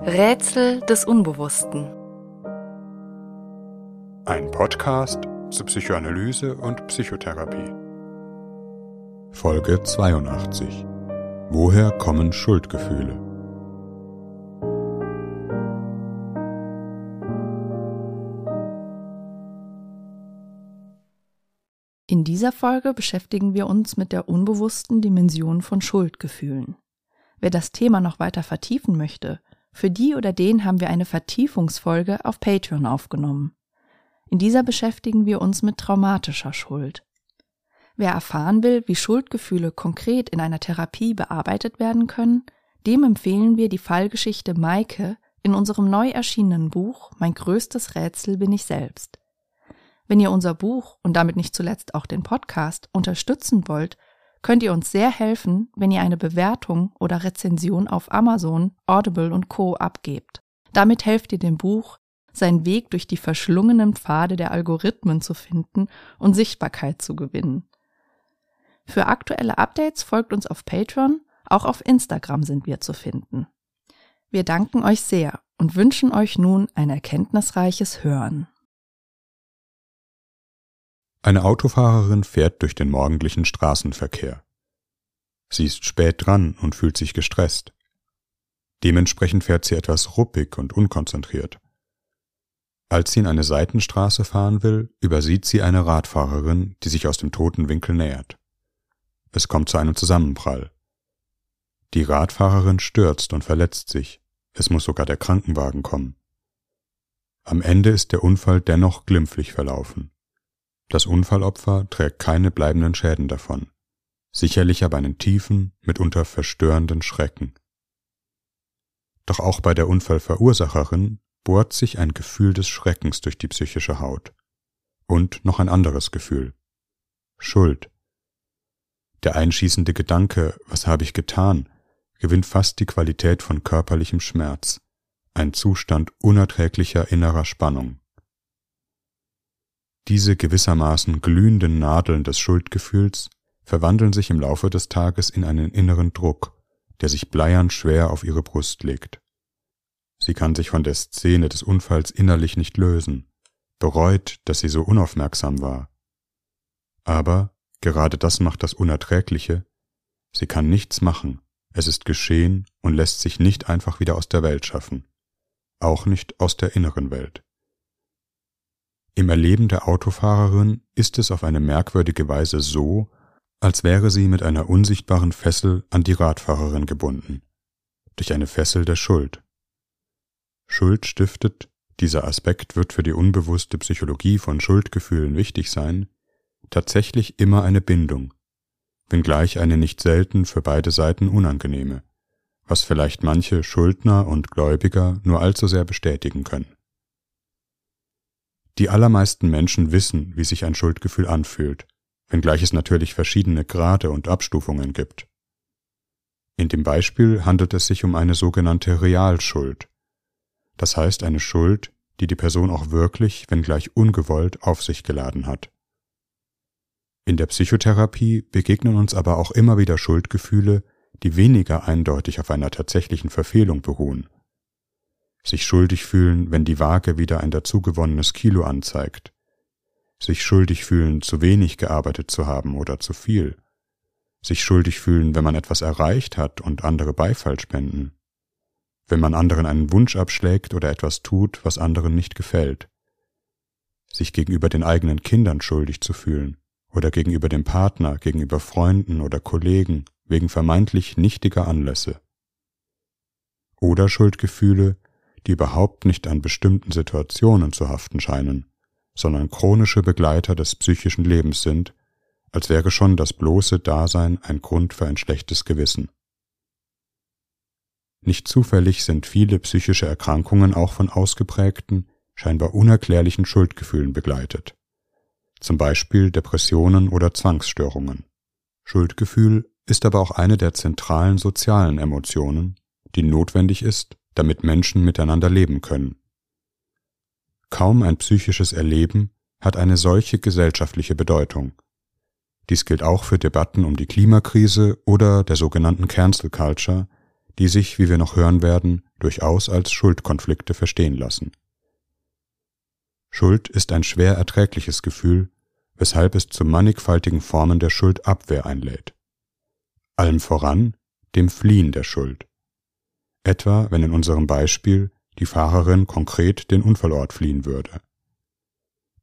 Rätsel des Unbewussten. Ein Podcast zu Psychoanalyse und Psychotherapie. Folge 82. Woher kommen Schuldgefühle? In dieser Folge beschäftigen wir uns mit der unbewussten Dimension von Schuldgefühlen. Wer das Thema noch weiter vertiefen möchte, für die oder den haben wir eine Vertiefungsfolge auf Patreon aufgenommen. In dieser beschäftigen wir uns mit traumatischer Schuld. Wer erfahren will, wie Schuldgefühle konkret in einer Therapie bearbeitet werden können, dem empfehlen wir die Fallgeschichte Maike in unserem neu erschienenen Buch Mein größtes Rätsel bin ich selbst. Wenn ihr unser Buch und damit nicht zuletzt auch den Podcast unterstützen wollt, könnt ihr uns sehr helfen, wenn ihr eine Bewertung oder Rezension auf Amazon, Audible und Co abgebt. Damit helft ihr dem Buch, seinen Weg durch die verschlungenen Pfade der Algorithmen zu finden und Sichtbarkeit zu gewinnen. Für aktuelle Updates folgt uns auf Patreon, auch auf Instagram sind wir zu finden. Wir danken euch sehr und wünschen euch nun ein erkenntnisreiches Hören. Eine Autofahrerin fährt durch den morgendlichen Straßenverkehr. Sie ist spät dran und fühlt sich gestresst. Dementsprechend fährt sie etwas ruppig und unkonzentriert. Als sie in eine Seitenstraße fahren will, übersieht sie eine Radfahrerin, die sich aus dem toten Winkel nähert. Es kommt zu einem Zusammenprall. Die Radfahrerin stürzt und verletzt sich. Es muss sogar der Krankenwagen kommen. Am Ende ist der Unfall dennoch glimpflich verlaufen. Das Unfallopfer trägt keine bleibenden Schäden davon, sicherlich aber einen tiefen, mitunter verstörenden Schrecken. Doch auch bei der Unfallverursacherin bohrt sich ein Gefühl des Schreckens durch die psychische Haut. Und noch ein anderes Gefühl. Schuld. Der einschießende Gedanke, was habe ich getan, gewinnt fast die Qualität von körperlichem Schmerz, ein Zustand unerträglicher innerer Spannung. Diese gewissermaßen glühenden Nadeln des Schuldgefühls verwandeln sich im Laufe des Tages in einen inneren Druck, der sich bleiern schwer auf ihre Brust legt. Sie kann sich von der Szene des Unfalls innerlich nicht lösen, bereut, dass sie so unaufmerksam war. Aber gerade das macht das Unerträgliche, sie kann nichts machen, es ist geschehen und lässt sich nicht einfach wieder aus der Welt schaffen, auch nicht aus der inneren Welt. Im Erleben der Autofahrerin ist es auf eine merkwürdige Weise so, als wäre sie mit einer unsichtbaren Fessel an die Radfahrerin gebunden, durch eine Fessel der Schuld. Schuld stiftet, dieser Aspekt wird für die unbewusste Psychologie von Schuldgefühlen wichtig sein, tatsächlich immer eine Bindung, wenngleich eine nicht selten für beide Seiten unangenehme, was vielleicht manche Schuldner und Gläubiger nur allzu sehr bestätigen können. Die allermeisten Menschen wissen, wie sich ein Schuldgefühl anfühlt, wenngleich es natürlich verschiedene Grade und Abstufungen gibt. In dem Beispiel handelt es sich um eine sogenannte Realschuld, das heißt eine Schuld, die die Person auch wirklich, wenngleich ungewollt, auf sich geladen hat. In der Psychotherapie begegnen uns aber auch immer wieder Schuldgefühle, die weniger eindeutig auf einer tatsächlichen Verfehlung beruhen, sich schuldig fühlen, wenn die Waage wieder ein dazugewonnenes Kilo anzeigt, sich schuldig fühlen, zu wenig gearbeitet zu haben oder zu viel, sich schuldig fühlen, wenn man etwas erreicht hat und andere Beifall spenden, wenn man anderen einen Wunsch abschlägt oder etwas tut, was anderen nicht gefällt, sich gegenüber den eigenen Kindern schuldig zu fühlen oder gegenüber dem Partner, gegenüber Freunden oder Kollegen wegen vermeintlich nichtiger Anlässe. Oder Schuldgefühle, die überhaupt nicht an bestimmten Situationen zu haften scheinen, sondern chronische Begleiter des psychischen Lebens sind, als wäre schon das bloße Dasein ein Grund für ein schlechtes Gewissen. Nicht zufällig sind viele psychische Erkrankungen auch von ausgeprägten, scheinbar unerklärlichen Schuldgefühlen begleitet, zum Beispiel Depressionen oder Zwangsstörungen. Schuldgefühl ist aber auch eine der zentralen sozialen Emotionen, die notwendig ist, damit Menschen miteinander leben können. Kaum ein psychisches Erleben hat eine solche gesellschaftliche Bedeutung. Dies gilt auch für Debatten um die Klimakrise oder der sogenannten Cancel Culture, die sich, wie wir noch hören werden, durchaus als Schuldkonflikte verstehen lassen. Schuld ist ein schwer erträgliches Gefühl, weshalb es zu mannigfaltigen Formen der Schuldabwehr einlädt. Allem voran dem Fliehen der Schuld. Etwa, wenn in unserem Beispiel die Fahrerin konkret den Unfallort fliehen würde.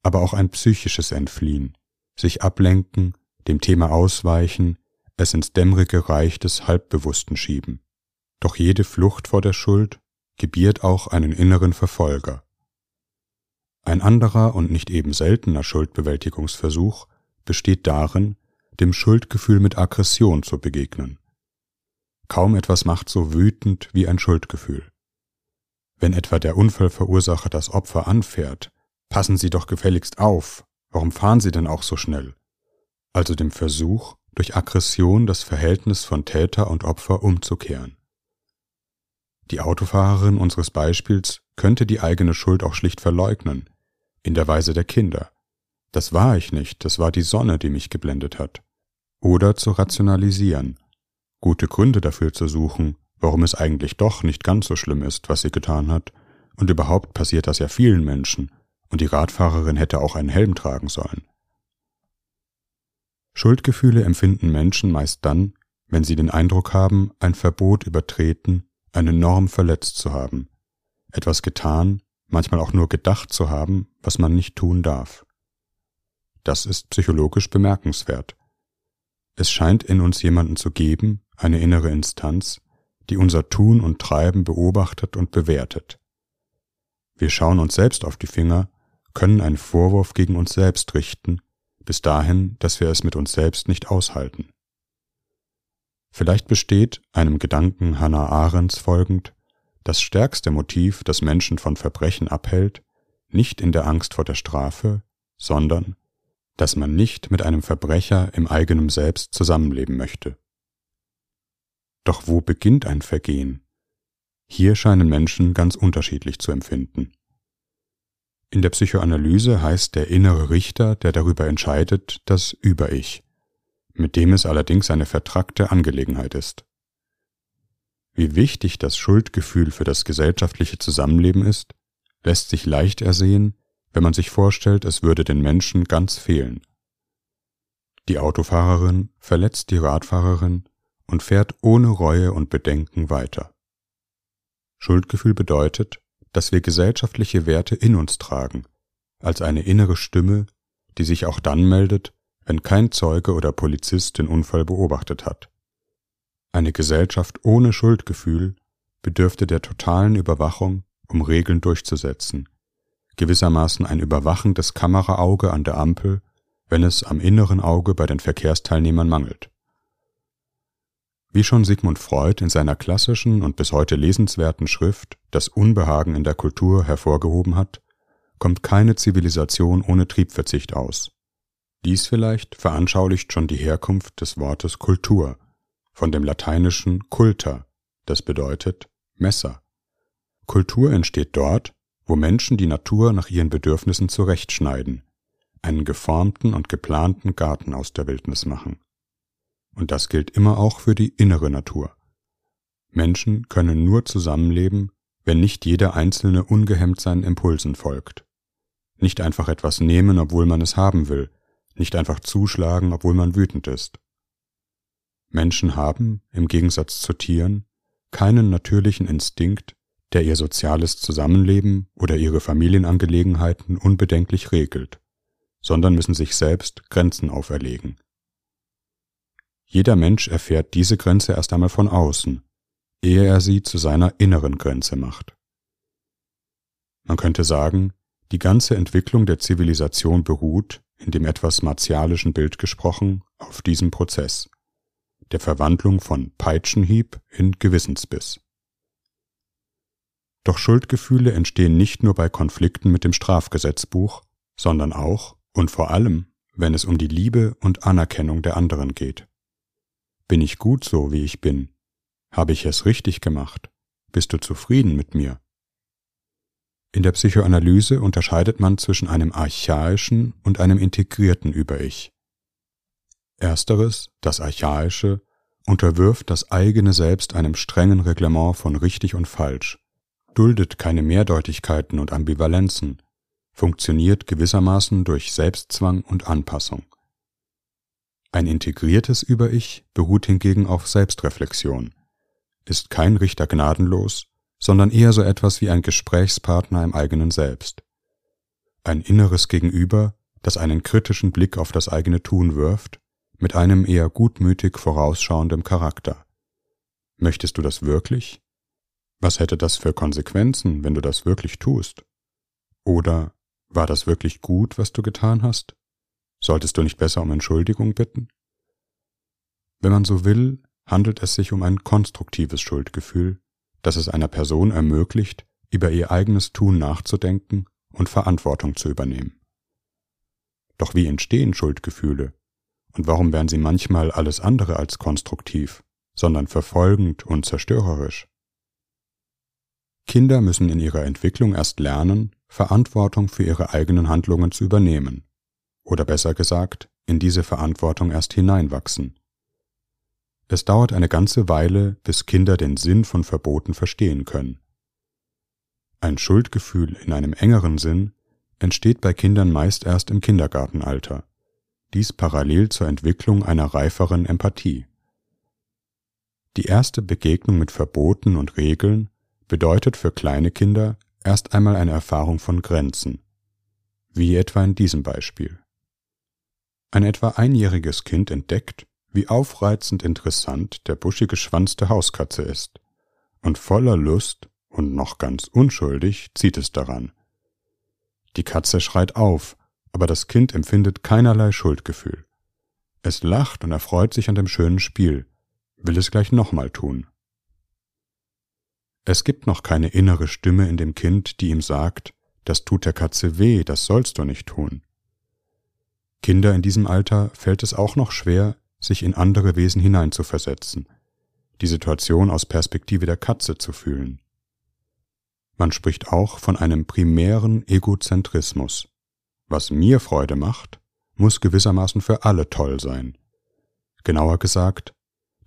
Aber auch ein psychisches Entfliehen, sich ablenken, dem Thema ausweichen, es ins dämmerige Reich des Halbbewussten schieben. Doch jede Flucht vor der Schuld gebiert auch einen inneren Verfolger. Ein anderer und nicht eben seltener Schuldbewältigungsversuch besteht darin, dem Schuldgefühl mit Aggression zu begegnen. Kaum etwas macht so wütend wie ein Schuldgefühl. Wenn etwa der Unfallverursacher das Opfer anfährt, passen Sie doch gefälligst auf, warum fahren Sie denn auch so schnell? Also dem Versuch, durch Aggression das Verhältnis von Täter und Opfer umzukehren. Die Autofahrerin unseres Beispiels könnte die eigene Schuld auch schlicht verleugnen, in der Weise der Kinder. Das war ich nicht, das war die Sonne, die mich geblendet hat. Oder zu rationalisieren, gute Gründe dafür zu suchen, warum es eigentlich doch nicht ganz so schlimm ist, was sie getan hat, und überhaupt passiert das ja vielen Menschen, und die Radfahrerin hätte auch einen Helm tragen sollen. Schuldgefühle empfinden Menschen meist dann, wenn sie den Eindruck haben, ein Verbot übertreten, eine Norm verletzt zu haben, etwas getan, manchmal auch nur gedacht zu haben, was man nicht tun darf. Das ist psychologisch bemerkenswert. Es scheint in uns jemanden zu geben, eine innere Instanz, die unser Tun und Treiben beobachtet und bewertet. Wir schauen uns selbst auf die Finger, können einen Vorwurf gegen uns selbst richten, bis dahin, dass wir es mit uns selbst nicht aushalten. Vielleicht besteht, einem Gedanken Hannah Arendts folgend, das stärkste Motiv, das Menschen von Verbrechen abhält, nicht in der Angst vor der Strafe, sondern, dass man nicht mit einem Verbrecher im eigenen Selbst zusammenleben möchte. Doch wo beginnt ein Vergehen? Hier scheinen Menschen ganz unterschiedlich zu empfinden. In der Psychoanalyse heißt der innere Richter, der darüber entscheidet, das Über-Ich, mit dem es allerdings eine vertrackte Angelegenheit ist. Wie wichtig das Schuldgefühl für das gesellschaftliche Zusammenleben ist, lässt sich leicht ersehen, wenn man sich vorstellt, es würde den Menschen ganz fehlen. Die Autofahrerin verletzt die Radfahrerin und fährt ohne Reue und Bedenken weiter. Schuldgefühl bedeutet, dass wir gesellschaftliche Werte in uns tragen, als eine innere Stimme, die sich auch dann meldet, wenn kein Zeuge oder Polizist den Unfall beobachtet hat. Eine Gesellschaft ohne Schuldgefühl bedürfte der totalen Überwachung, um Regeln durchzusetzen, gewissermaßen ein überwachendes Kameraauge an der Ampel, wenn es am inneren Auge bei den Verkehrsteilnehmern mangelt. Wie schon Sigmund Freud in seiner klassischen und bis heute lesenswerten Schrift Das Unbehagen in der Kultur hervorgehoben hat, kommt keine Zivilisation ohne Triebverzicht aus. Dies vielleicht veranschaulicht schon die Herkunft des Wortes Kultur, von dem lateinischen culta, das bedeutet Messer. Kultur entsteht dort, wo Menschen die Natur nach ihren Bedürfnissen zurechtschneiden, einen geformten und geplanten Garten aus der Wildnis machen. Und das gilt immer auch für die innere Natur. Menschen können nur zusammenleben, wenn nicht jeder Einzelne ungehemmt seinen Impulsen folgt. Nicht einfach etwas nehmen, obwohl man es haben will, nicht einfach zuschlagen, obwohl man wütend ist. Menschen haben, im Gegensatz zu Tieren, keinen natürlichen Instinkt, der ihr soziales Zusammenleben oder ihre Familienangelegenheiten unbedenklich regelt, sondern müssen sich selbst Grenzen auferlegen. Jeder Mensch erfährt diese Grenze erst einmal von außen, ehe er sie zu seiner inneren Grenze macht. Man könnte sagen, die ganze Entwicklung der Zivilisation beruht, in dem etwas martialischen Bild gesprochen, auf diesem Prozess, der Verwandlung von Peitschenhieb in Gewissensbiss. Doch Schuldgefühle entstehen nicht nur bei Konflikten mit dem Strafgesetzbuch, sondern auch und vor allem, wenn es um die Liebe und Anerkennung der anderen geht. Bin ich gut so, wie ich bin? Habe ich es richtig gemacht? Bist du zufrieden mit mir? In der Psychoanalyse unterscheidet man zwischen einem archaischen und einem integrierten Über-Ich. Ersteres, das archaische, unterwirft das eigene Selbst einem strengen Reglement von richtig und falsch, duldet keine Mehrdeutigkeiten und Ambivalenzen, funktioniert gewissermaßen durch Selbstzwang und Anpassung. Ein integriertes Über-Ich beruht hingegen auf Selbstreflexion, ist kein Richter gnadenlos, sondern eher so etwas wie ein Gesprächspartner im eigenen Selbst. Ein inneres Gegenüber, das einen kritischen Blick auf das eigene Tun wirft, mit einem eher gutmütig vorausschauendem Charakter. Möchtest du das wirklich? Was hätte das für Konsequenzen, wenn du das wirklich tust? Oder war das wirklich gut, was du getan hast? Solltest du nicht besser um Entschuldigung bitten? Wenn man so will, handelt es sich um ein konstruktives Schuldgefühl, das es einer Person ermöglicht, über ihr eigenes Tun nachzudenken und Verantwortung zu übernehmen. Doch wie entstehen Schuldgefühle? Und warum werden sie manchmal alles andere als konstruktiv, sondern verfolgend und zerstörerisch? Kinder müssen in ihrer Entwicklung erst lernen, Verantwortung für ihre eigenen Handlungen zu übernehmen, oder besser gesagt, in diese Verantwortung erst hineinwachsen. Es dauert eine ganze Weile, bis Kinder den Sinn von Verboten verstehen können. Ein Schuldgefühl in einem engeren Sinn entsteht bei Kindern meist erst im Kindergartenalter, dies parallel zur Entwicklung einer reiferen Empathie. Die erste Begegnung mit Verboten und Regeln bedeutet für kleine Kinder erst einmal eine Erfahrung von Grenzen, wie etwa in diesem Beispiel. Ein etwa einjähriges Kind entdeckt, wie aufreizend interessant der buschige Schwanz der Hauskatze ist, und voller Lust und noch ganz unschuldig zieht es daran. Die Katze schreit auf, aber das Kind empfindet keinerlei Schuldgefühl. Es lacht und erfreut sich an dem schönen Spiel, will es gleich nochmal tun. Es gibt noch keine innere Stimme in dem Kind, die ihm sagt, das tut der Katze weh, das sollst du nicht tun. Kinder in diesem Alter fällt es auch noch schwer, sich in andere Wesen hineinzuversetzen, die Situation aus Perspektive der Katze zu fühlen. Man spricht auch von einem primären Egozentrismus. Was mir Freude macht, muss gewissermaßen für alle toll sein. Genauer gesagt,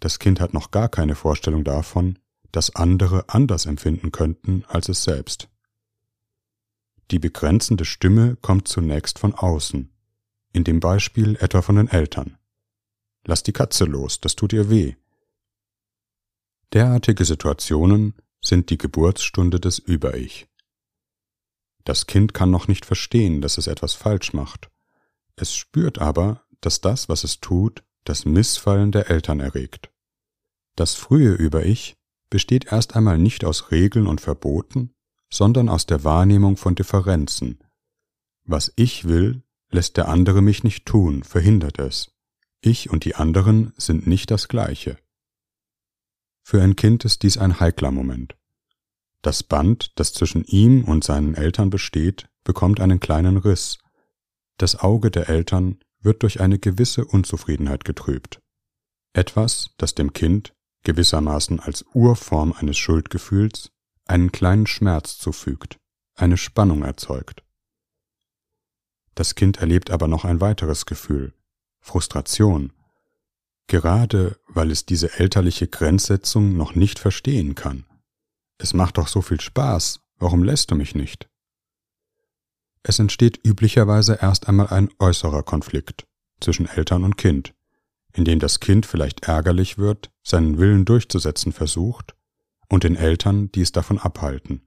das Kind hat noch gar keine Vorstellung davon, dass andere anders empfinden könnten als es selbst. Die begrenzende Stimme kommt zunächst von außen, in dem Beispiel etwa von den Eltern. Lass die Katze los, das tut ihr weh. Derartige Situationen sind die Geburtsstunde des Über-Ich. Das Kind kann noch nicht verstehen, dass es etwas falsch macht. Es spürt aber, dass das, was es tut, das Missfallen der Eltern erregt. Das frühe Über-Ich besteht erst einmal nicht aus Regeln und Verboten, sondern aus der Wahrnehmung von Differenzen. Was ich will, lässt der andere mich nicht tun, verhindert es. Ich und die anderen sind nicht das gleiche. Für ein Kind ist dies ein heikler Moment. Das Band, das zwischen ihm und seinen Eltern besteht, bekommt einen kleinen Riss. Das Auge der Eltern wird durch eine gewisse Unzufriedenheit getrübt. Etwas, das dem Kind, gewissermaßen als Urform eines Schuldgefühls, einen kleinen Schmerz zufügt, eine Spannung erzeugt. Das Kind erlebt aber noch ein weiteres Gefühl, Frustration, gerade weil es diese elterliche Grenzsetzung noch nicht verstehen kann. Es macht doch so viel Spaß, warum lässt du mich nicht? Es entsteht üblicherweise erst einmal ein äußerer Konflikt zwischen Eltern und Kind, in dem das Kind vielleicht ärgerlich wird, seinen Willen durchzusetzen versucht, und den Eltern, die es davon abhalten.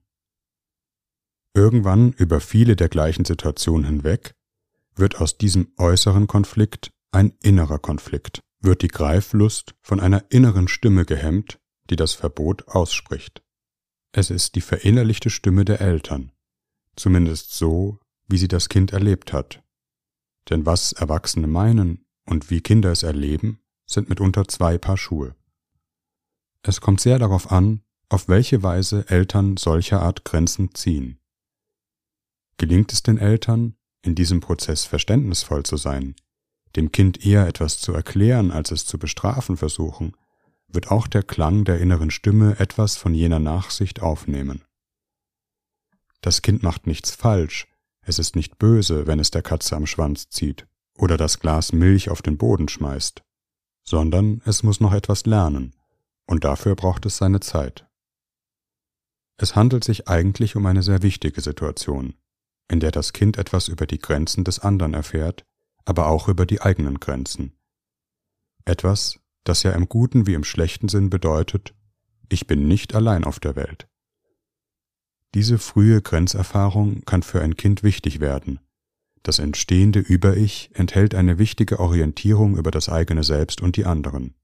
Irgendwann über viele der gleichen Situationen hinweg wird aus diesem äußeren Konflikt ein innerer Konflikt, wird die Greiflust von einer inneren Stimme gehemmt, die das Verbot ausspricht. Es ist die verinnerlichte Stimme der Eltern, zumindest so, wie sie das Kind erlebt hat. Denn was Erwachsene meinen und wie Kinder es erleben, sind mitunter zwei Paar Schuhe. Es kommt sehr darauf an, auf welche Weise Eltern solcher Art Grenzen ziehen. Gelingt es den Eltern, in diesem Prozess verständnisvoll zu sein, dem Kind eher etwas zu erklären, als es zu bestrafen versuchen, wird auch der Klang der inneren Stimme etwas von jener Nachsicht aufnehmen. Das Kind macht nichts falsch, es ist nicht böse, wenn es der Katze am Schwanz zieht oder das Glas Milch auf den Boden schmeißt. sondern es muss noch etwas lernen, und dafür braucht es seine Zeit. Es handelt sich eigentlich um eine sehr wichtige Situation, in der das Kind etwas über die Grenzen des anderen erfährt, aber auch über die eigenen Grenzen. Etwas, das ja im guten wie im schlechten Sinn bedeutet, ich bin nicht allein auf der Welt. Diese frühe Grenzerfahrung kann für ein Kind wichtig werden. Das entstehende Über-Ich enthält eine wichtige Orientierung über das eigene Selbst und die anderen.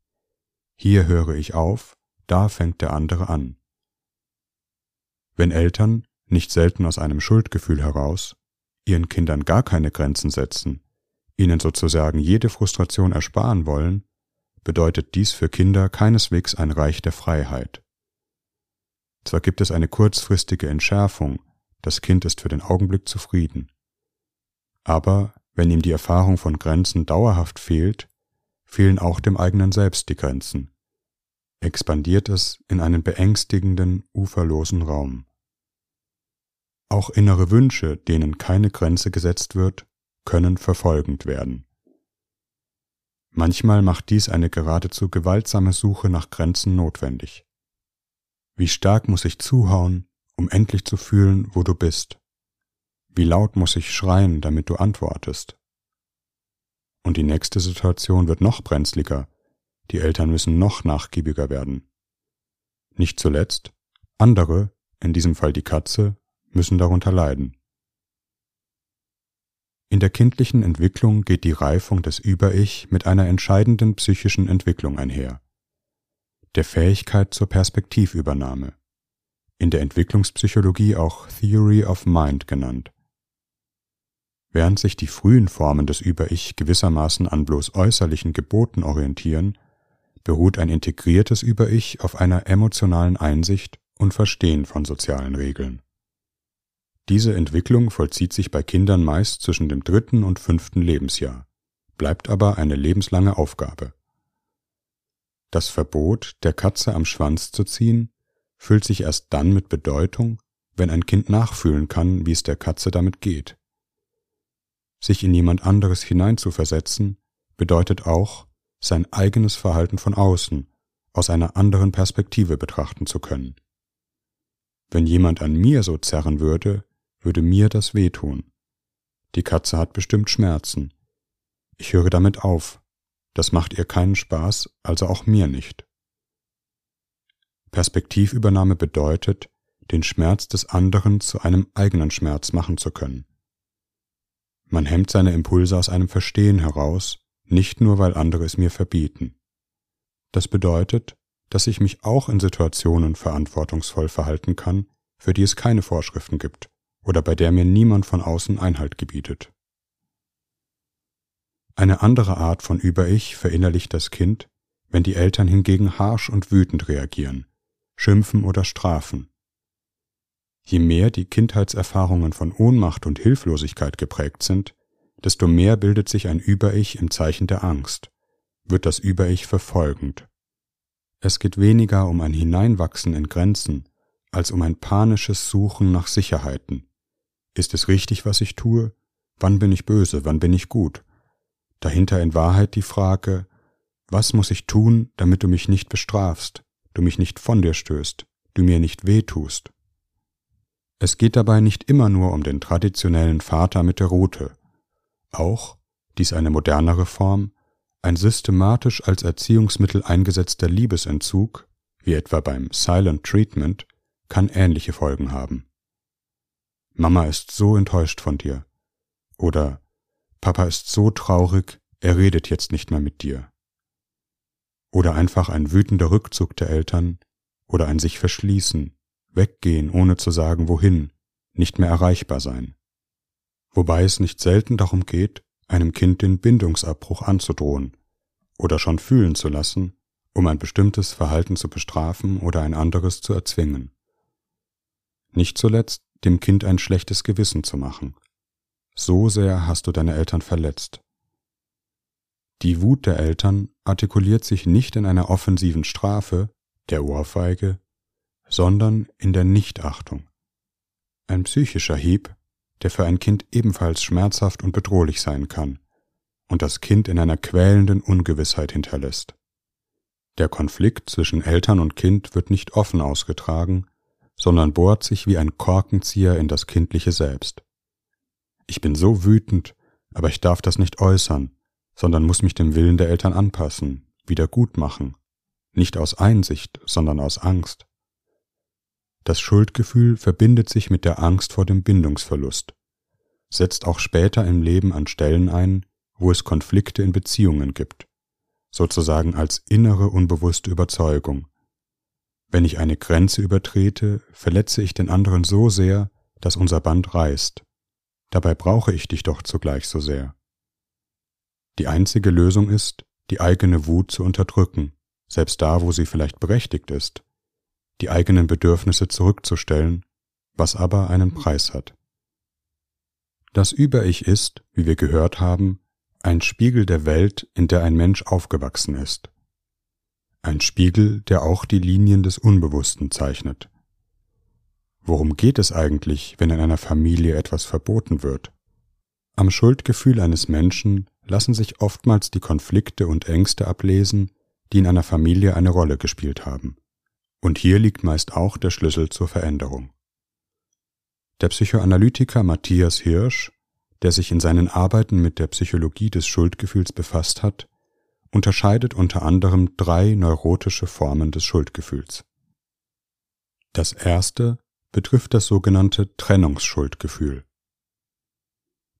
Hier höre ich auf, da fängt der andere an. Wenn Eltern, nicht selten aus einem Schuldgefühl heraus, ihren Kindern gar keine Grenzen setzen, ihnen sozusagen jede Frustration ersparen wollen, bedeutet dies für Kinder keineswegs ein Reich der Freiheit. Zwar gibt es eine kurzfristige Entschärfung, das Kind ist für den Augenblick zufrieden. Aber wenn ihm die Erfahrung von Grenzen dauerhaft fehlt, fehlen auch dem eigenen Selbst die Grenzen. Expandiert es in einen beängstigenden, uferlosen Raum. Auch innere Wünsche, denen keine Grenze gesetzt wird, können verfolgend werden. Manchmal macht dies eine geradezu gewaltsame Suche nach Grenzen notwendig. Wie stark muss ich zuhauen, um endlich zu fühlen, wo du bist? Wie laut muss ich schreien, damit du antwortest? Und die nächste Situation wird noch brenzliger, die Eltern müssen noch nachgiebiger werden. Nicht zuletzt, andere, in diesem Fall die Katze, müssen darunter leiden. In der kindlichen Entwicklung geht die Reifung des Über-Ich mit einer entscheidenden psychischen Entwicklung einher, der Fähigkeit zur Perspektivübernahme, in der Entwicklungspsychologie auch Theory of Mind genannt. Während sich die frühen Formen des Über-Ich gewissermaßen an bloß äußerlichen Geboten orientieren, beruht ein integriertes Über-Ich auf einer emotionalen Einsicht und Verstehen von sozialen Regeln. Diese Entwicklung vollzieht sich bei Kindern meist zwischen dem dritten und fünften Lebensjahr, bleibt aber eine lebenslange Aufgabe. Das Verbot, der Katze am Schwanz zu ziehen, füllt sich erst dann mit Bedeutung, wenn ein Kind nachfühlen kann, wie es der Katze damit geht. Sich in jemand anderes hineinzuversetzen, bedeutet auch, sein eigenes Verhalten von außen, aus einer anderen Perspektive betrachten zu können. Wenn jemand an mir so zerren würde, würde mir das wehtun. Die Katze hat bestimmt Schmerzen. Ich höre damit auf. Das macht ihr keinen Spaß, also auch mir nicht. Perspektivübernahme bedeutet, den Schmerz des anderen zu einem eigenen Schmerz machen zu können. Man hemmt seine Impulse aus einem Verstehen heraus, nicht nur weil andere es mir verbieten. Das bedeutet, dass ich mich auch in Situationen verantwortungsvoll verhalten kann, für die es keine Vorschriften gibt oder bei der mir niemand von außen Einhalt gebietet. Eine andere Art von Über-Ich verinnerlicht das Kind, wenn die Eltern hingegen harsch und wütend reagieren, schimpfen oder strafen. Je mehr die Kindheitserfahrungen von Ohnmacht und Hilflosigkeit geprägt sind, desto mehr bildet sich ein Über-Ich im Zeichen der Angst, wird das Über-Ich verfolgend. Es geht weniger um ein Hineinwachsen in Grenzen, als um ein panisches Suchen nach Sicherheiten, ist es richtig, was ich tue? Wann bin ich böse? Wann bin ich gut? Dahinter in Wahrheit die Frage, was muss ich tun, damit du mich nicht bestrafst, du mich nicht von dir stößt, du mir nicht wehtust? Es geht dabei nicht immer nur um den traditionellen Vater mit der Rute. Auch, dies eine modernere Form, ein systematisch als Erziehungsmittel eingesetzter Liebesentzug, wie etwa beim Silent Treatment, kann ähnliche Folgen haben. Mama ist so enttäuscht von dir. Oder Papa ist so traurig, er redet jetzt nicht mehr mit dir. Oder einfach ein wütender Rückzug der Eltern oder ein sich verschließen, weggehen, ohne zu sagen wohin, nicht mehr erreichbar sein. Wobei es nicht selten darum geht, einem Kind den Bindungsabbruch anzudrohen oder schon fühlen zu lassen, um ein bestimmtes Verhalten zu bestrafen oder ein anderes zu erzwingen. Nicht zuletzt dem Kind ein schlechtes Gewissen zu machen. So sehr hast du deine Eltern verletzt. Die Wut der Eltern artikuliert sich nicht in einer offensiven Strafe, der Ohrfeige, sondern in der Nichtachtung. Ein psychischer Hieb, der für ein Kind ebenfalls schmerzhaft und bedrohlich sein kann, und das Kind in einer quälenden Ungewissheit hinterlässt. Der Konflikt zwischen Eltern und Kind wird nicht offen ausgetragen, sondern bohrt sich wie ein Korkenzieher in das kindliche Selbst. Ich bin so wütend, aber ich darf das nicht äußern, sondern muss mich dem Willen der Eltern anpassen, wieder gut machen, nicht aus Einsicht, sondern aus Angst. Das Schuldgefühl verbindet sich mit der Angst vor dem Bindungsverlust, setzt auch später im Leben an Stellen ein, wo es Konflikte in Beziehungen gibt, sozusagen als innere unbewusste Überzeugung. Wenn ich eine Grenze übertrete, verletze ich den anderen so sehr, dass unser Band reißt. Dabei brauche ich dich doch zugleich so sehr. Die einzige Lösung ist, die eigene Wut zu unterdrücken, selbst da, wo sie vielleicht berechtigt ist, die eigenen Bedürfnisse zurückzustellen, was aber einen Preis hat. Das Über-Ich ist, wie wir gehört haben, ein Spiegel der Welt, in der ein Mensch aufgewachsen ist. Ein Spiegel, der auch die Linien des Unbewussten zeichnet. Worum geht es eigentlich, wenn in einer Familie etwas verboten wird? Am Schuldgefühl eines Menschen lassen sich oftmals die Konflikte und Ängste ablesen, die in einer Familie eine Rolle gespielt haben. Und hier liegt meist auch der Schlüssel zur Veränderung. Der Psychoanalytiker Matthias Hirsch, der sich in seinen Arbeiten mit der Psychologie des Schuldgefühls befasst hat, unterscheidet unter anderem drei neurotische Formen des Schuldgefühls. Das erste betrifft das sogenannte Trennungsschuldgefühl.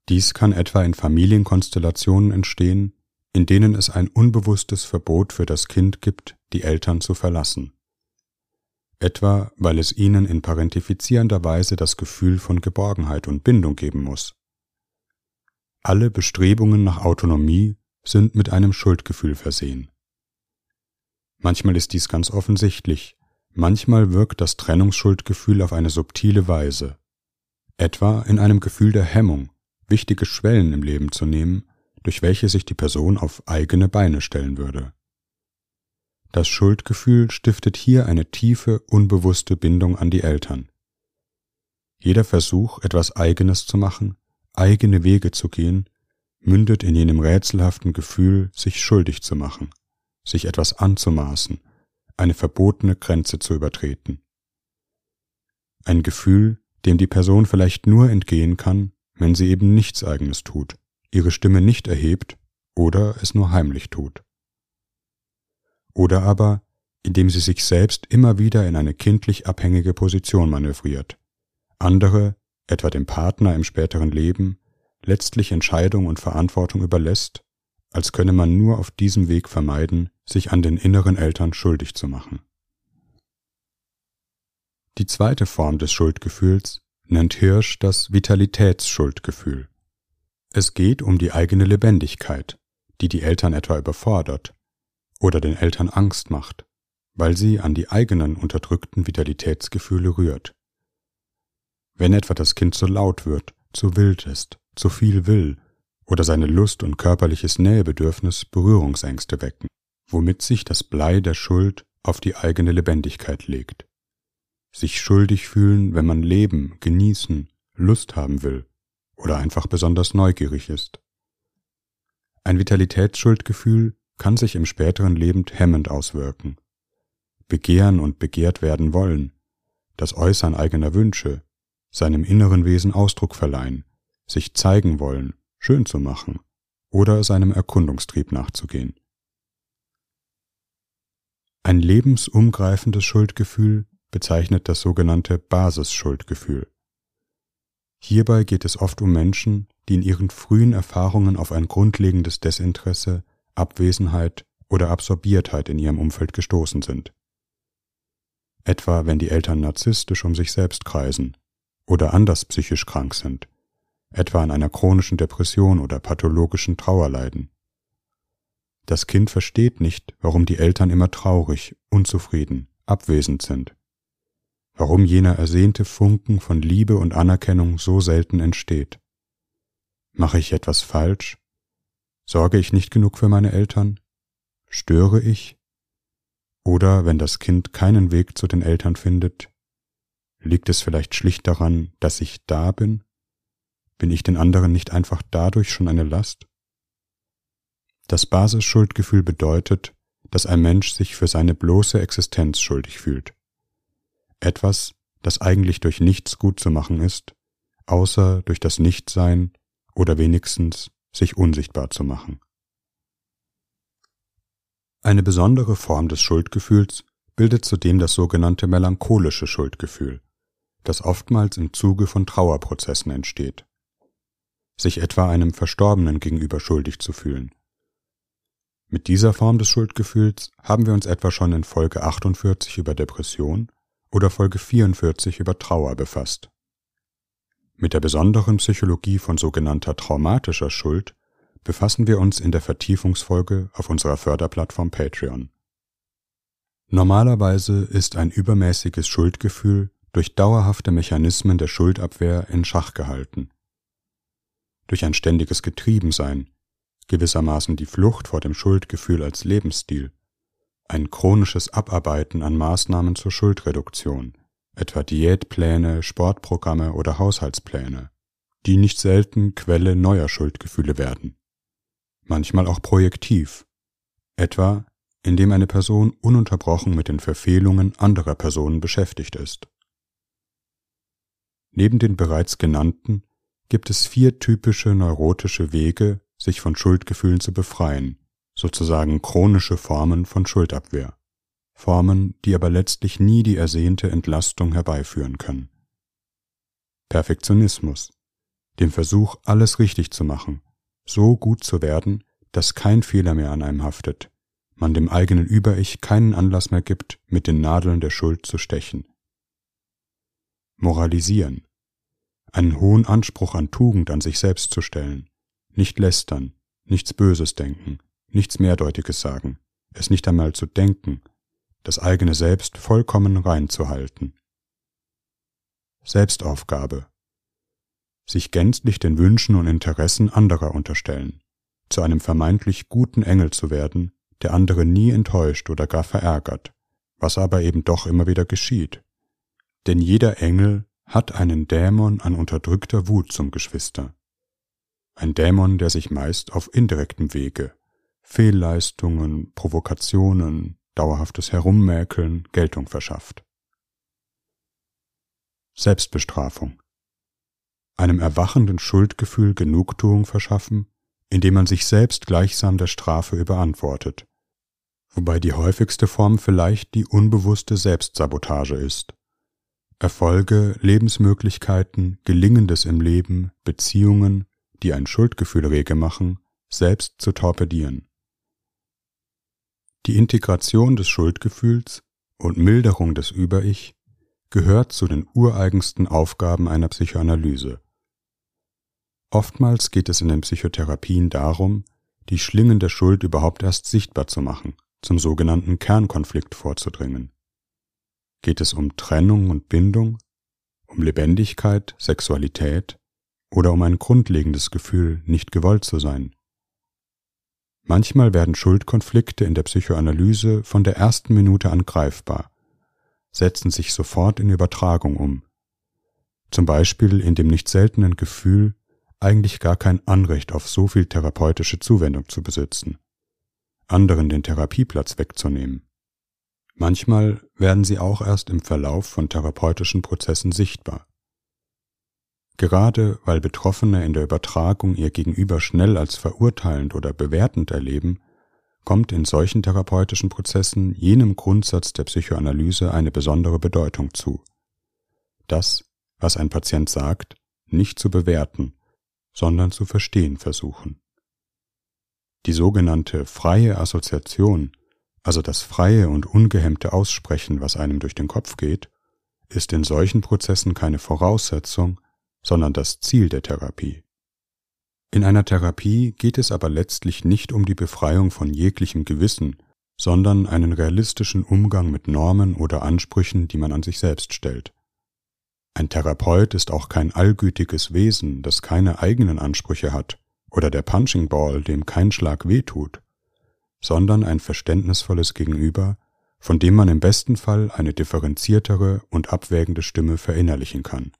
Dies kann etwa in Familienkonstellationen entstehen, in denen es ein unbewusstes Verbot für das Kind gibt, die Eltern zu verlassen. Etwa weil es ihnen in parentifizierender Weise das Gefühl von Geborgenheit und Bindung geben muss. Alle Bestrebungen nach Autonomie sind mit einem Schuldgefühl versehen. Manchmal ist dies ganz offensichtlich, manchmal wirkt das Trennungsschuldgefühl auf eine subtile Weise, etwa in einem Gefühl der Hemmung, wichtige Schwellen im Leben zu nehmen, durch welche sich die Person auf eigene Beine stellen würde. Das Schuldgefühl stiftet hier eine tiefe, unbewusste Bindung an die Eltern. Jeder Versuch, etwas Eigenes zu machen, eigene Wege zu gehen, mündet in jenem rätselhaften Gefühl, sich schuldig zu machen, sich etwas anzumaßen, eine verbotene Grenze zu übertreten. Ein Gefühl, dem die Person vielleicht nur entgehen kann, wenn sie eben nichts eigenes tut, ihre Stimme nicht erhebt oder es nur heimlich tut. Oder aber, indem sie sich selbst immer wieder in eine kindlich abhängige Position manövriert, andere, etwa dem Partner im späteren Leben, letztlich Entscheidung und Verantwortung überlässt, als könne man nur auf diesem Weg vermeiden, sich an den inneren Eltern schuldig zu machen. Die zweite Form des Schuldgefühls nennt Hirsch das Vitalitätsschuldgefühl. Es geht um die eigene Lebendigkeit, die die Eltern etwa überfordert oder den Eltern Angst macht, weil sie an die eigenen unterdrückten Vitalitätsgefühle rührt. Wenn etwa das Kind zu laut wird, zu wild ist, zu viel will oder seine Lust und körperliches Nähebedürfnis Berührungsängste wecken, womit sich das Blei der Schuld auf die eigene Lebendigkeit legt sich schuldig fühlen, wenn man leben, genießen, Lust haben will oder einfach besonders neugierig ist. Ein Vitalitätsschuldgefühl kann sich im späteren Leben hemmend auswirken. Begehren und begehrt werden wollen, das Äußern eigener Wünsche, seinem inneren Wesen Ausdruck verleihen, sich zeigen wollen, schön zu machen oder seinem Erkundungstrieb nachzugehen. Ein lebensumgreifendes Schuldgefühl bezeichnet das sogenannte Basisschuldgefühl. Hierbei geht es oft um Menschen, die in ihren frühen Erfahrungen auf ein grundlegendes Desinteresse, Abwesenheit oder Absorbiertheit in ihrem Umfeld gestoßen sind. Etwa wenn die Eltern narzisstisch um sich selbst kreisen oder anders psychisch krank sind, etwa an einer chronischen Depression oder pathologischen Trauer leiden. Das Kind versteht nicht, warum die Eltern immer traurig, unzufrieden, abwesend sind warum jener ersehnte Funken von Liebe und Anerkennung so selten entsteht. Mache ich etwas falsch? Sorge ich nicht genug für meine Eltern? Störe ich? Oder wenn das Kind keinen Weg zu den Eltern findet, liegt es vielleicht schlicht daran, dass ich da bin? Bin ich den anderen nicht einfach dadurch schon eine Last? Das Basisschuldgefühl bedeutet, dass ein Mensch sich für seine bloße Existenz schuldig fühlt. Etwas, das eigentlich durch nichts gut zu machen ist, außer durch das Nichtsein oder wenigstens sich unsichtbar zu machen. Eine besondere Form des Schuldgefühls bildet zudem das sogenannte melancholische Schuldgefühl, das oftmals im Zuge von Trauerprozessen entsteht. Sich etwa einem Verstorbenen gegenüber schuldig zu fühlen. Mit dieser Form des Schuldgefühls haben wir uns etwa schon in Folge 48 über Depression oder Folge 44 über Trauer befasst. Mit der besonderen Psychologie von sogenannter traumatischer Schuld befassen wir uns in der Vertiefungsfolge auf unserer Förderplattform Patreon. Normalerweise ist ein übermäßiges Schuldgefühl durch dauerhafte Mechanismen der Schuldabwehr in Schach gehalten. Durch ein ständiges Getriebensein, gewissermaßen die Flucht vor dem Schuldgefühl als Lebensstil, ein chronisches Abarbeiten an Maßnahmen zur Schuldreduktion, etwa Diätpläne, Sportprogramme oder Haushaltspläne, die nicht selten Quelle neuer Schuldgefühle werden. Manchmal auch projektiv, etwa indem eine Person ununterbrochen mit den Verfehlungen anderer Personen beschäftigt ist. Neben den bereits genannten gibt es vier typische neurotische Wege, sich von Schuldgefühlen zu befreien, sozusagen chronische Formen von Schuldabwehr, Formen, die aber letztlich nie die ersehnte Entlastung herbeiführen können. Perfektionismus, dem Versuch, alles richtig zu machen, so gut zu werden, dass kein Fehler mehr an einem haftet, man dem eigenen Über-Ich keinen Anlass mehr gibt, mit den Nadeln der Schuld zu stechen. Moralisieren, einen hohen Anspruch an Tugend an sich selbst zu stellen, nicht lästern, nichts Böses denken, nichts Mehrdeutiges sagen, es nicht einmal zu denken, das eigene Selbst vollkommen rein zu halten. Selbstaufgabe. Sich gänzlich den Wünschen und Interessen anderer unterstellen, zu einem vermeintlich guten Engel zu werden, der andere nie enttäuscht oder gar verärgert, was aber eben doch immer wieder geschieht. Denn jeder Engel hat einen Dämon an unterdrückter Wut zum Geschwister. Ein Dämon, der sich meist auf indirektem Wege, Fehlleistungen, Provokationen, dauerhaftes Herummäkeln Geltung verschafft. Selbstbestrafung. Einem erwachenden Schuldgefühl Genugtuung verschaffen, indem man sich selbst gleichsam der Strafe überantwortet, wobei die häufigste Form vielleicht die unbewusste Selbstsabotage ist. Erfolge, Lebensmöglichkeiten, Gelingendes im Leben, Beziehungen, die ein Schuldgefühl rege machen, selbst zu torpedieren. Die Integration des Schuldgefühls und Milderung des Über-Ich gehört zu den ureigensten Aufgaben einer Psychoanalyse. Oftmals geht es in den Psychotherapien darum, die Schlingen der Schuld überhaupt erst sichtbar zu machen, zum sogenannten Kernkonflikt vorzudringen. Geht es um Trennung und Bindung, um Lebendigkeit, Sexualität oder um ein grundlegendes Gefühl, nicht gewollt zu sein? Manchmal werden Schuldkonflikte in der Psychoanalyse von der ersten Minute an greifbar, setzen sich sofort in Übertragung um. Zum Beispiel in dem nicht seltenen Gefühl, eigentlich gar kein Anrecht auf so viel therapeutische Zuwendung zu besitzen, anderen den Therapieplatz wegzunehmen. Manchmal werden sie auch erst im Verlauf von therapeutischen Prozessen sichtbar. Gerade weil Betroffene in der Übertragung ihr Gegenüber schnell als verurteilend oder bewertend erleben, kommt in solchen therapeutischen Prozessen jenem Grundsatz der Psychoanalyse eine besondere Bedeutung zu. Das, was ein Patient sagt, nicht zu bewerten, sondern zu verstehen versuchen. Die sogenannte freie Assoziation, also das freie und ungehemmte Aussprechen, was einem durch den Kopf geht, ist in solchen Prozessen keine Voraussetzung, sondern das Ziel der Therapie. In einer Therapie geht es aber letztlich nicht um die Befreiung von jeglichem Gewissen, sondern einen realistischen Umgang mit Normen oder Ansprüchen, die man an sich selbst stellt. Ein Therapeut ist auch kein allgütiges Wesen, das keine eigenen Ansprüche hat, oder der Punching Ball, dem kein Schlag wehtut, sondern ein verständnisvolles Gegenüber, von dem man im besten Fall eine differenziertere und abwägende Stimme verinnerlichen kann.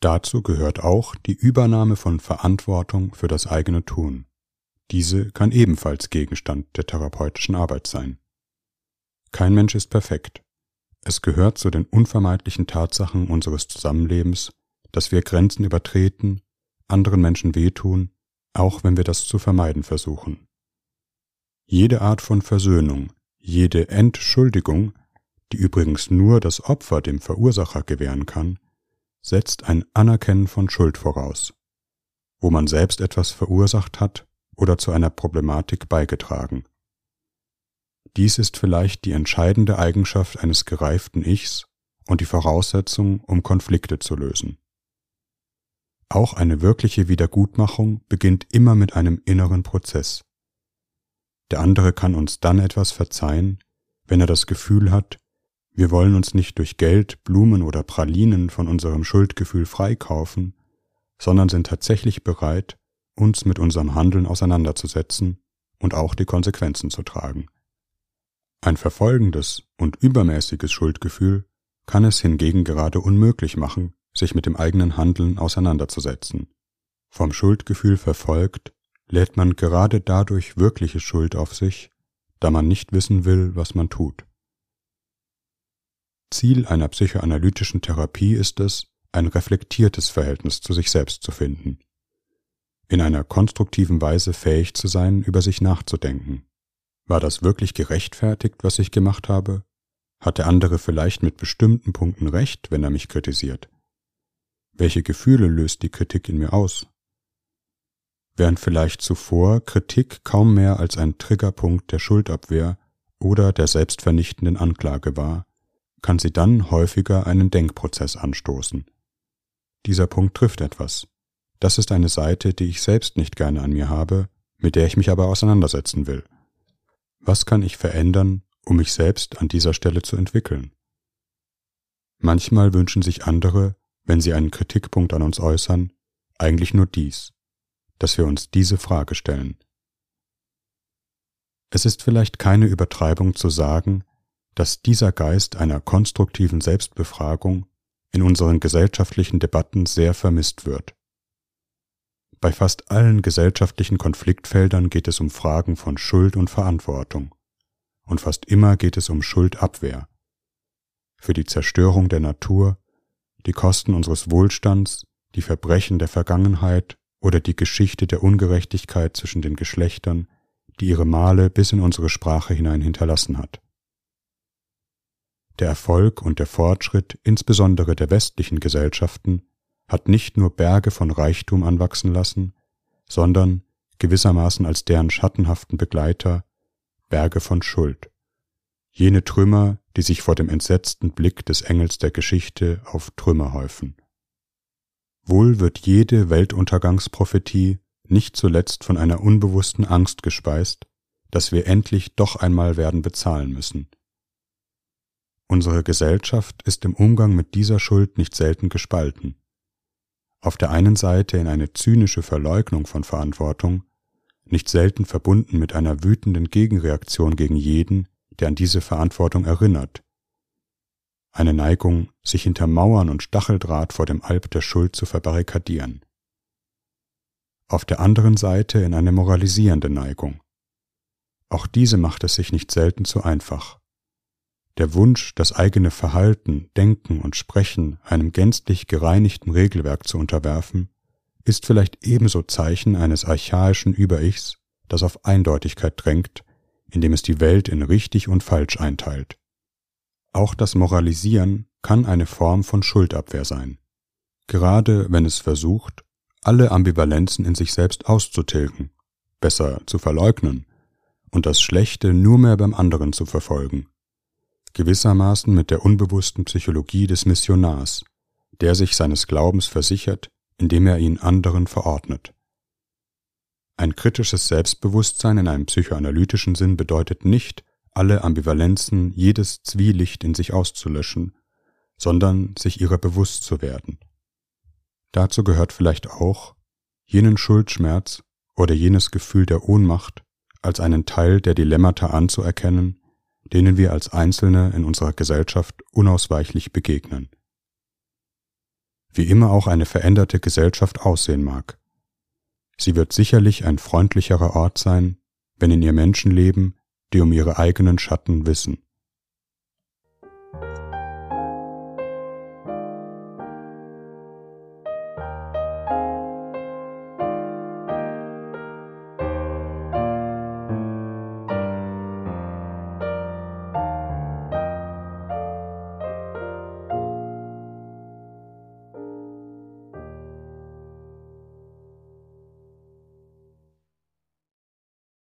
Dazu gehört auch die Übernahme von Verantwortung für das eigene Tun, Diese kann ebenfalls Gegenstand der therapeutischen Arbeit sein. Kein Mensch ist perfekt. Es gehört zu den unvermeidlichen Tatsachen unseres Zusammenlebens, dass wir Grenzen übertreten, anderen Menschen wehtun, auch wenn wir das zu vermeiden versuchen. Jede Art von Versöhnung, jede Entschuldigung, die übrigens nur das Opfer dem Verursacher gewähren kann, setzt ein Anerkennen von Schuld voraus, wo man selbst etwas verursacht hat oder zu einer Problematik beigetragen. Dies ist vielleicht die entscheidende Eigenschaft eines gereiften Ichs und die Voraussetzung, um Konflikte zu lösen. Auch eine wirkliche Wiedergutmachung beginnt immer mit einem inneren Prozess. Der andere kann uns dann etwas verzeihen, wenn er das Gefühl hat, wir wollen uns nicht durch Geld, Blumen oder Pralinen von unserem Schuldgefühl freikaufen, sondern sind tatsächlich bereit, uns mit unserem Handeln auseinanderzusetzen und auch die Konsequenzen zu tragen. Ein verfolgendes und übermäßiges Schuldgefühl kann es hingegen gerade unmöglich machen, sich mit dem eigenen Handeln auseinanderzusetzen. Vom Schuldgefühl verfolgt, lädt man gerade dadurch wirkliche Schuld auf sich, da man nicht wissen will, was man tut. Ziel einer psychoanalytischen Therapie ist es, ein reflektiertes Verhältnis zu sich selbst zu finden, in einer konstruktiven Weise fähig zu sein, über sich nachzudenken. War das wirklich gerechtfertigt, was ich gemacht habe? Hat der andere vielleicht mit bestimmten Punkten recht, wenn er mich kritisiert? Welche Gefühle löst die Kritik in mir aus? Während vielleicht zuvor Kritik kaum mehr als ein Triggerpunkt der Schuldabwehr oder der selbstvernichtenden Anklage war, kann sie dann häufiger einen Denkprozess anstoßen. Dieser Punkt trifft etwas. Das ist eine Seite, die ich selbst nicht gerne an mir habe, mit der ich mich aber auseinandersetzen will. Was kann ich verändern, um mich selbst an dieser Stelle zu entwickeln? Manchmal wünschen sich andere, wenn sie einen Kritikpunkt an uns äußern, eigentlich nur dies, dass wir uns diese Frage stellen. Es ist vielleicht keine Übertreibung zu sagen, dass dieser Geist einer konstruktiven Selbstbefragung in unseren gesellschaftlichen Debatten sehr vermisst wird. Bei fast allen gesellschaftlichen Konfliktfeldern geht es um Fragen von Schuld und Verantwortung. Und fast immer geht es um Schuldabwehr. Für die Zerstörung der Natur, die Kosten unseres Wohlstands, die Verbrechen der Vergangenheit oder die Geschichte der Ungerechtigkeit zwischen den Geschlechtern, die ihre Male bis in unsere Sprache hinein hinterlassen hat. Der Erfolg und der Fortschritt insbesondere der westlichen Gesellschaften hat nicht nur Berge von Reichtum anwachsen lassen, sondern gewissermaßen als deren schattenhaften Begleiter Berge von Schuld, jene Trümmer, die sich vor dem entsetzten Blick des Engels der Geschichte auf Trümmer häufen. Wohl wird jede Weltuntergangsprophetie nicht zuletzt von einer unbewussten Angst gespeist, dass wir endlich doch einmal werden bezahlen müssen. Unsere Gesellschaft ist im Umgang mit dieser Schuld nicht selten gespalten auf der einen Seite in eine zynische Verleugnung von Verantwortung, nicht selten verbunden mit einer wütenden Gegenreaktion gegen jeden, der an diese Verantwortung erinnert, eine Neigung, sich hinter Mauern und Stacheldraht vor dem Alp der Schuld zu verbarrikadieren. Auf der anderen Seite in eine moralisierende Neigung. Auch diese macht es sich nicht selten zu einfach. Der Wunsch, das eigene Verhalten, Denken und Sprechen einem gänzlich gereinigten Regelwerk zu unterwerfen, ist vielleicht ebenso Zeichen eines archaischen Über-Ichs, das auf Eindeutigkeit drängt, indem es die Welt in richtig und falsch einteilt. Auch das Moralisieren kann eine Form von Schuldabwehr sein, gerade wenn es versucht, alle Ambivalenzen in sich selbst auszutilgen, besser zu verleugnen und das Schlechte nur mehr beim anderen zu verfolgen, gewissermaßen mit der unbewussten Psychologie des Missionars, der sich seines Glaubens versichert, indem er ihn anderen verordnet. Ein kritisches Selbstbewusstsein in einem psychoanalytischen Sinn bedeutet nicht, alle Ambivalenzen, jedes Zwielicht in sich auszulöschen, sondern sich ihrer bewusst zu werden. Dazu gehört vielleicht auch, jenen Schuldschmerz oder jenes Gefühl der Ohnmacht als einen Teil der Dilemmata anzuerkennen denen wir als Einzelne in unserer Gesellschaft unausweichlich begegnen. Wie immer auch eine veränderte Gesellschaft aussehen mag. Sie wird sicherlich ein freundlicherer Ort sein, wenn in ihr Menschen leben, die um ihre eigenen Schatten wissen.